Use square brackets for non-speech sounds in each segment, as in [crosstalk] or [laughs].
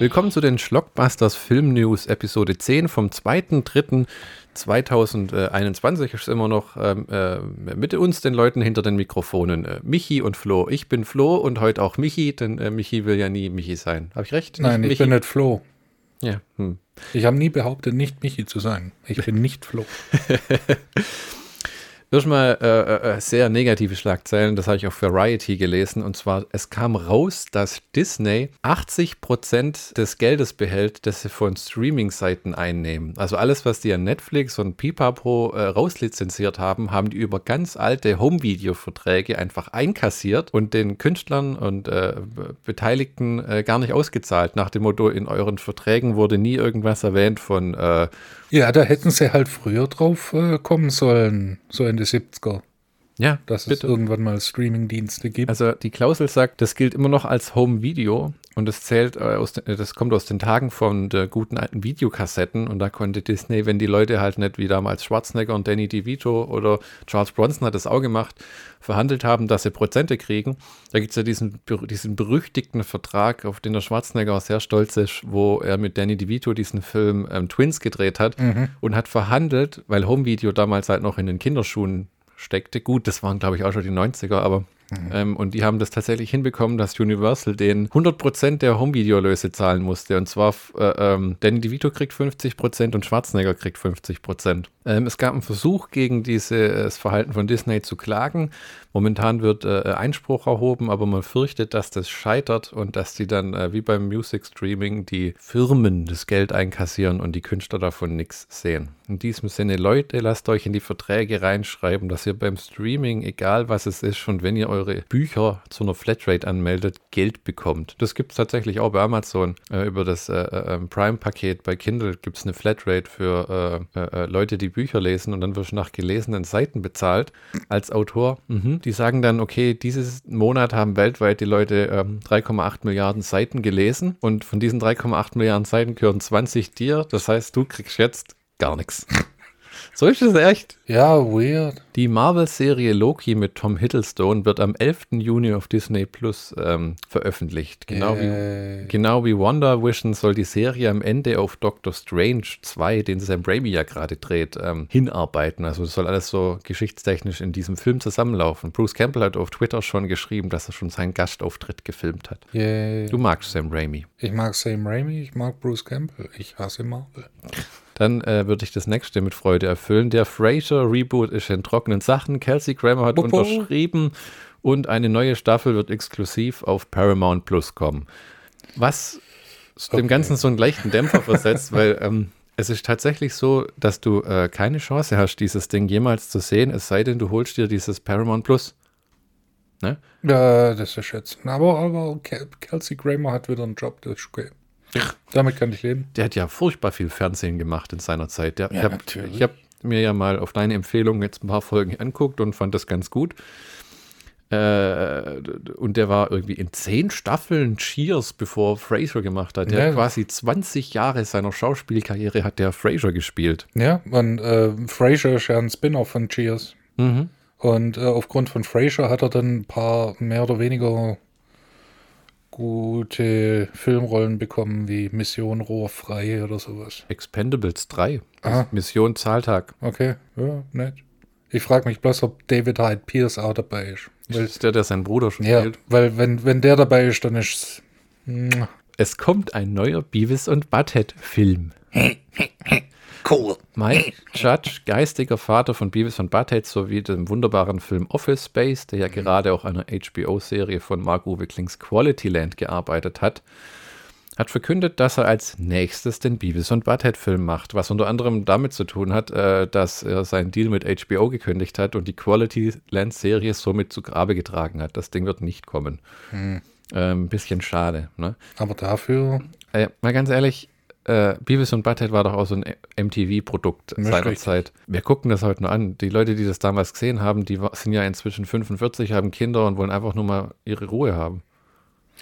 Willkommen zu den Schlockbusters Film News Episode 10 vom 2.3.2021 ist immer noch ähm, äh, mit uns, den Leuten hinter den Mikrofonen, äh, Michi und Flo. Ich bin Flo und heute auch Michi, denn äh, Michi will ja nie Michi sein. Habe ich recht? Nein, nicht ich bin nicht Flo. Ja. Hm. Ich habe nie behauptet, nicht Michi zu sein. Ich [laughs] bin nicht Flo. [laughs] Erstmal äh, äh, sehr negative Schlagzeilen, das habe ich auf Variety gelesen. Und zwar, es kam raus, dass Disney 80% des Geldes behält, das sie von Streaming-Seiten einnehmen. Also alles, was die an Netflix und Pipapo äh, rauslizenziert haben, haben die über ganz alte Home-Video-Verträge einfach einkassiert und den Künstlern und äh, Beteiligten äh, gar nicht ausgezahlt. Nach dem Motto, in euren Verträgen wurde nie irgendwas erwähnt von äh, Ja, da hätten sie halt früher drauf äh, kommen sollen, so in die 70er, ja, dass es bitte. irgendwann mal Streaming-Dienste gibt. Also die Klausel sagt, das gilt immer noch als Home-Video und das zählt äh, aus den, das kommt aus den Tagen von der guten alten Videokassetten und da konnte Disney, wenn die Leute halt nicht wie damals Schwarzenegger und Danny DeVito oder Charles Bronson hat das auch gemacht, verhandelt haben, dass sie Prozente kriegen. Da gibt es ja diesen, diesen berüchtigten Vertrag, auf den der Schwarzenegger auch sehr stolz ist, wo er mit Danny DeVito diesen Film ähm, Twins gedreht hat und hat verhandelt, weil Home-Video damals halt noch in den Kinderschuhen steckte. Gut, das waren, glaube ich, auch schon die 90er, aber ähm, und die haben das tatsächlich hinbekommen, dass Universal den 100% der Home-Video-Löse zahlen musste. Und zwar, äh, ähm, Danny DeVito kriegt 50% und Schwarzenegger kriegt 50%. Ähm, es gab einen Versuch, gegen dieses Verhalten von Disney zu klagen. Momentan wird äh, Einspruch erhoben, aber man fürchtet, dass das scheitert und dass die dann, äh, wie beim Music Streaming, die Firmen das Geld einkassieren und die Künstler davon nichts sehen. In diesem Sinne, Leute, lasst euch in die Verträge reinschreiben, dass ihr beim Streaming, egal was es ist, schon wenn ihr eure Bücher zu einer Flatrate anmeldet, Geld bekommt. Das gibt es tatsächlich auch bei Amazon. Äh, über das äh, äh, Prime-Paket bei Kindle gibt es eine Flatrate für äh, äh, äh, Leute, die Bücher lesen und dann wirst du nach gelesenen Seiten bezahlt als Autor. Mhm. Die sagen dann, okay, dieses Monat haben weltweit die Leute ähm, 3,8 Milliarden Seiten gelesen und von diesen 3,8 Milliarden Seiten gehören 20 dir. Das heißt, du kriegst jetzt gar nichts. So ist es echt. ja, weird. Die Marvel-Serie Loki mit Tom Hiddleston wird am 11. Juni auf Disney Plus ähm, veröffentlicht. Genau wie, genau wie Wonder Vision soll die Serie am Ende auf Doctor Strange 2, den Sam Raimi ja gerade dreht, ähm, hinarbeiten. Also soll alles so geschichtstechnisch in diesem Film zusammenlaufen. Bruce Campbell hat auf Twitter schon geschrieben, dass er schon seinen Gastauftritt gefilmt hat. Yay. Du magst Sam Raimi. Ich mag Sam Raimi, ich mag Bruce Campbell, ich hasse Marvel. Dann äh, würde ich das nächste mit Freude erfüllen. Der Frasier Reboot ist in trockenen Sachen. Kelsey Grammer hat Popo. unterschrieben und eine neue Staffel wird exklusiv auf Paramount Plus kommen. Was dem Okay. Ganzen so einen leichten Dämpfer versetzt, [laughs] weil ähm, es ist tatsächlich so, dass du äh, keine Chance hast, dieses Ding jemals zu sehen, es sei denn, du holst dir dieses Paramount Plus. Ne? Ja, das ist jetzt. Aber, aber Kel- Kelsey Grammer hat wieder einen Job, das ist okay. Damit kann ich leben. Der hat ja furchtbar viel Fernsehen gemacht in seiner Zeit. Der, Ja, ich habe hab mir ja mal auf deine Empfehlung jetzt ein paar Folgen anguckt und fand das ganz gut. Äh, und der war irgendwie in zehn Staffeln Cheers, bevor Fraser gemacht hat. Der Ja. hat quasi 20 Jahre seiner Schauspielkarriere hat der Fraser gespielt. Ja, und äh, Frasier ist ja ein Spin-off von Cheers. Mhm. Und äh, aufgrund von Frasier hat er dann ein paar mehr oder weniger gute Filmrollen bekommen, wie Mission Rohrfrei oder sowas. Expendables 3. Ah. Mission Zahltag. Okay, ja, nett. Ich frage mich bloß, ob David Hyde Pierce auch dabei ist. Weil, Ist der, der seinen Bruder ja, spielt. weil wenn, wenn der dabei ist, dann ist es. Es kommt ein neuer Beavis und Butthead-Film. [laughs] Cool. Mike Judge, geistiger Vater von Beavis und Butthead sowie dem wunderbaren Film Office Space, der ja gerade auch an einer HBO-Serie von Mark-Uwe Klings Qualityland gearbeitet hat, hat verkündet, dass er als nächstes den Beavis und Butthead-Film macht, was unter anderem damit zu tun hat, äh, dass er seinen Deal mit HBO gekündigt hat und die Qualityland-Serie somit zu Grabe getragen hat. Das Ding wird nicht kommen. Ein bisschen schade. Ne? Aber dafür, Äh, mal ganz ehrlich, äh, Beavis und Butthead war doch auch so ein MTV-Produkt Ja, seiner richtig. Zeit. Wir gucken das heute nur an. Die Leute, die das damals gesehen haben, die sind ja inzwischen 45, haben Kinder und wollen einfach nur mal ihre Ruhe haben.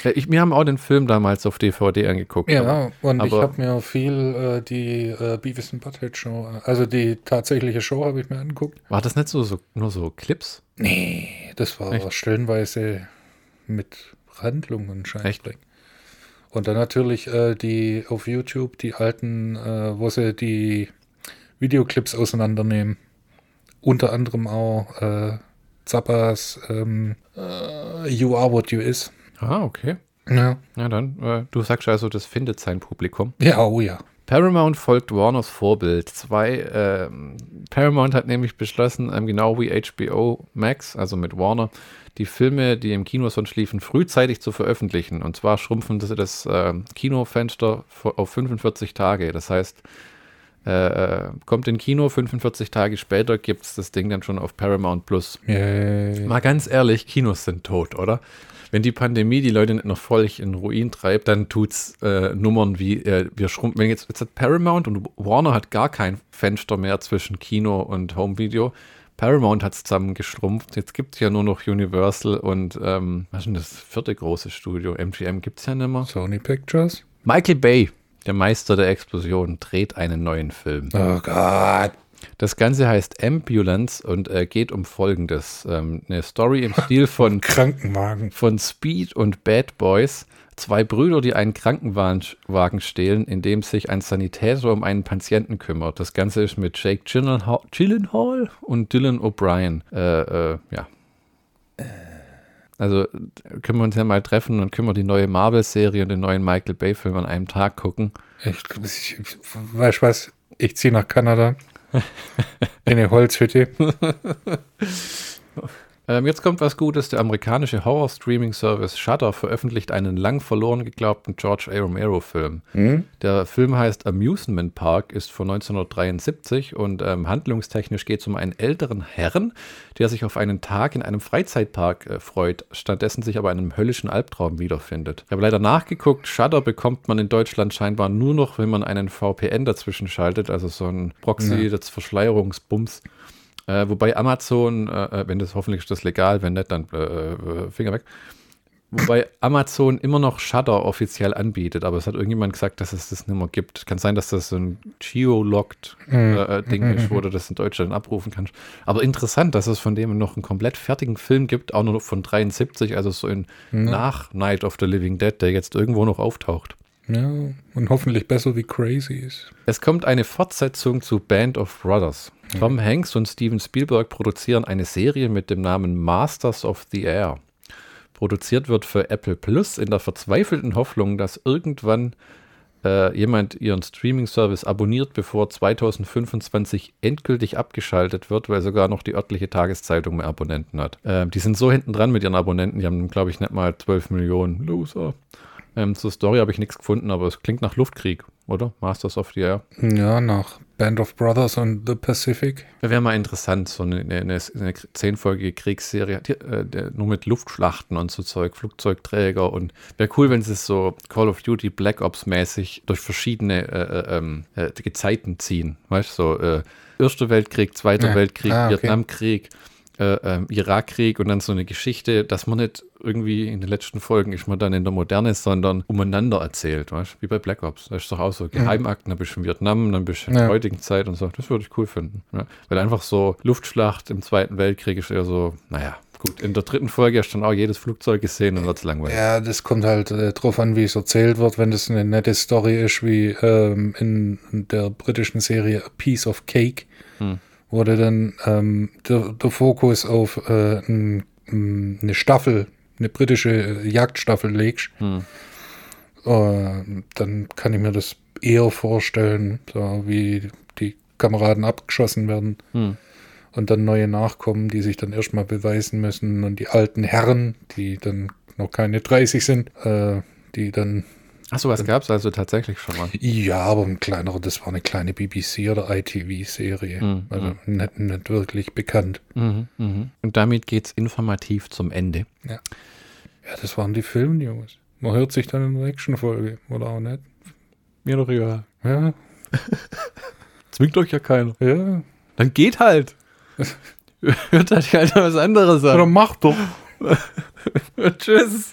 Ja, ich, wir haben auch den Film damals auf DVD angeguckt. ja, aber- und ich aber- habe mir viel äh, die äh, Beavis and Butthead Show, also die tatsächliche Show habe ich mir angeguckt. War das nicht so, so nur so Clips? Nee, das war Echt? stellenweise mit Handlung und Scheißdreck. Und dann natürlich äh, die auf YouTube die alten, äh, wo sie die Videoclips auseinandernehmen. Unter anderem auch äh, Zappas ähm, äh, You Are What You Is. Ah, okay. Ja. Ja, dann, äh, du sagst also, das findet sein Publikum. Ja, oh ja. Paramount folgt Warners Vorbild. Zwei, ähm, Paramount hat nämlich beschlossen, ähm, genau wie HBO Max, also mit Warner, die Filme, die im Kino sonst liefen, frühzeitig zu veröffentlichen. Und zwar schrumpfen sie das äh, Kinofenster auf 45 Tage. Das heißt, äh, äh, kommt in Kino, 45 Tage später gibt es das Ding dann schon auf Paramount Plus. Yay. Mal ganz ehrlich, Kinos sind tot, oder? Wenn die Pandemie die Leute nicht noch völlig in Ruin treibt, dann tut's äh, Nummern wie äh, wir schrumpfen. Wenn jetzt, jetzt hat Paramount und Warner hat gar kein Fenster mehr zwischen Kino und Home Video. Paramount hat zusammen geschrumpft. Jetzt gibt es ja nur noch Universal und ähm, was ist denn das vierte große Studio? MGM gibt es ja nicht mehr. Sony Pictures. Michael Bay, der Meister der Explosion, dreht einen neuen Film. Oh Gott. Das Ganze heißt Ambulance und äh, geht um Folgendes. Ähm, eine Story im Stil [laughs] von, Krankenwagen. von Speed und Bad Boys. Zwei Brüder, die einen Krankenwagen stehlen, in dem sich ein Sanitäter um einen Patienten kümmert. Das Ganze ist mit Jake Gyllenhaal, und Dylan O'Brien. Äh, äh, ja. Also können wir uns ja mal treffen und können wir die neue Marvel-Serie und den neuen Michael Bay-Film an einem Tag gucken. Ich, ich, ich weißt du was? Ich ziehe nach Kanada. [laughs] In eine Holzhütte. [laughs] Ähm, jetzt kommt was Gutes. Der amerikanische Horror-Streaming-Service Shudder veröffentlicht einen lang verloren geglaubten George A. Romero-Film. Hm? Der Film heißt Amusement Park, ist von 1973 und ähm, handlungstechnisch geht es um einen älteren Herrn, der sich auf einen Tag in einem Freizeitpark äh, freut, stattdessen sich aber in einem höllischen Albtraum wiederfindet. Ich habe leider nachgeguckt, Shudder bekommt man in Deutschland scheinbar nur noch, wenn man einen VPN dazwischen schaltet, also so ein Proxy Ja. des Verschleierungsbums. Äh, wobei Amazon, äh, wenn das hoffentlich ist das legal, wenn nicht, dann äh, äh, Finger weg. Wobei Amazon immer noch Shudder offiziell anbietet, aber es hat irgendjemand gesagt, dass es das nicht mehr gibt. Kann sein, dass das so ein geolocked Mhm. äh, Ding ist, wo du das in Deutschland abrufen kannst. Aber interessant, dass es von dem noch einen komplett fertigen Film gibt, auch nur von 73, also so in nach Night of the Living Dead, der jetzt irgendwo noch auftaucht. Ja, und hoffentlich besser wie Crazy ist. Es kommt eine Fortsetzung zu Band of Brothers. Tom Hanks und Steven Spielberg produzieren eine Serie mit dem Namen Masters of the Air. Produziert wird für Apple Plus in der verzweifelten Hoffnung, dass irgendwann äh, jemand ihren Streaming-Service abonniert, bevor 2025 endgültig abgeschaltet wird, weil sogar noch die örtliche Tageszeitung mehr Abonnenten hat. Äh, die sind so hinten dran mit ihren Abonnenten, die haben, glaube ich, nicht mal 12 Millionen. Loser. Ähm, zur Story habe ich nichts gefunden, aber es klingt nach Luftkrieg, oder? Masters of the Air. Ja, nach Band of Brothers und The Pacific. Wäre mal interessant, so eine, eine, eine zehnfolgige Kriegsserie, die, äh, nur mit Luftschlachten und so Zeug, Flugzeugträger und wäre cool, wenn sie es so Call of Duty Black Ops mäßig durch verschiedene äh, äh, ähm, äh, Gezeiten ziehen. Weißt du, so äh, Erster Weltkrieg, Zweiter Ja. Weltkrieg, Ah, okay. Vietnamkrieg, äh, ähm, Irakkrieg und dann so eine Geschichte, dass man nicht irgendwie in den letzten Folgen ist man dann in der Moderne, sondern umeinander erzählt, weißt du? wie bei Black Ops. Das ist doch auch so Geheimakten, dann bist du in Vietnam, dann bist du in der Ja. heutigen Zeit und so. Das würde ich cool finden. Ja. Weil einfach so Luftschlacht im Zweiten Weltkrieg ist eher so, naja, gut. In der dritten Folge hast du dann auch jedes Flugzeug gesehen und wird es langweilig. Ja, das kommt halt äh, drauf an, wie es erzählt wird. Wenn das eine nette Story ist, wie ähm, in der britischen Serie A Piece of Cake, Hm. Wurde dann ähm, der, der Fokus auf äh, m, eine Staffel, eine britische äh, Jagdstaffel legst, Hm. äh, dann kann ich mir das eher vorstellen, so wie die Kameraden abgeschossen werden Hm. und dann neue nachkommen, die sich dann erstmal beweisen müssen und die alten Herren, die dann noch keine 30 sind, äh, die dann, Achso, was gab es also tatsächlich schon mal? ja, aber ein kleinerer, das war eine kleine BBC oder ITV-Serie, Mhm, also nicht, nicht wirklich bekannt. Mhm, mhm. Und damit geht es informativ zum Ende. Ja, das waren die Filmnews. Man hört sich dann in der nächsten Folge, oder auch nicht. Mir doch egal. Ja, [laughs] Zwingt euch ja keiner. ja. Dann geht halt. [laughs] Hört halt was anderes Oder an. mach doch. [laughs] Tschüss.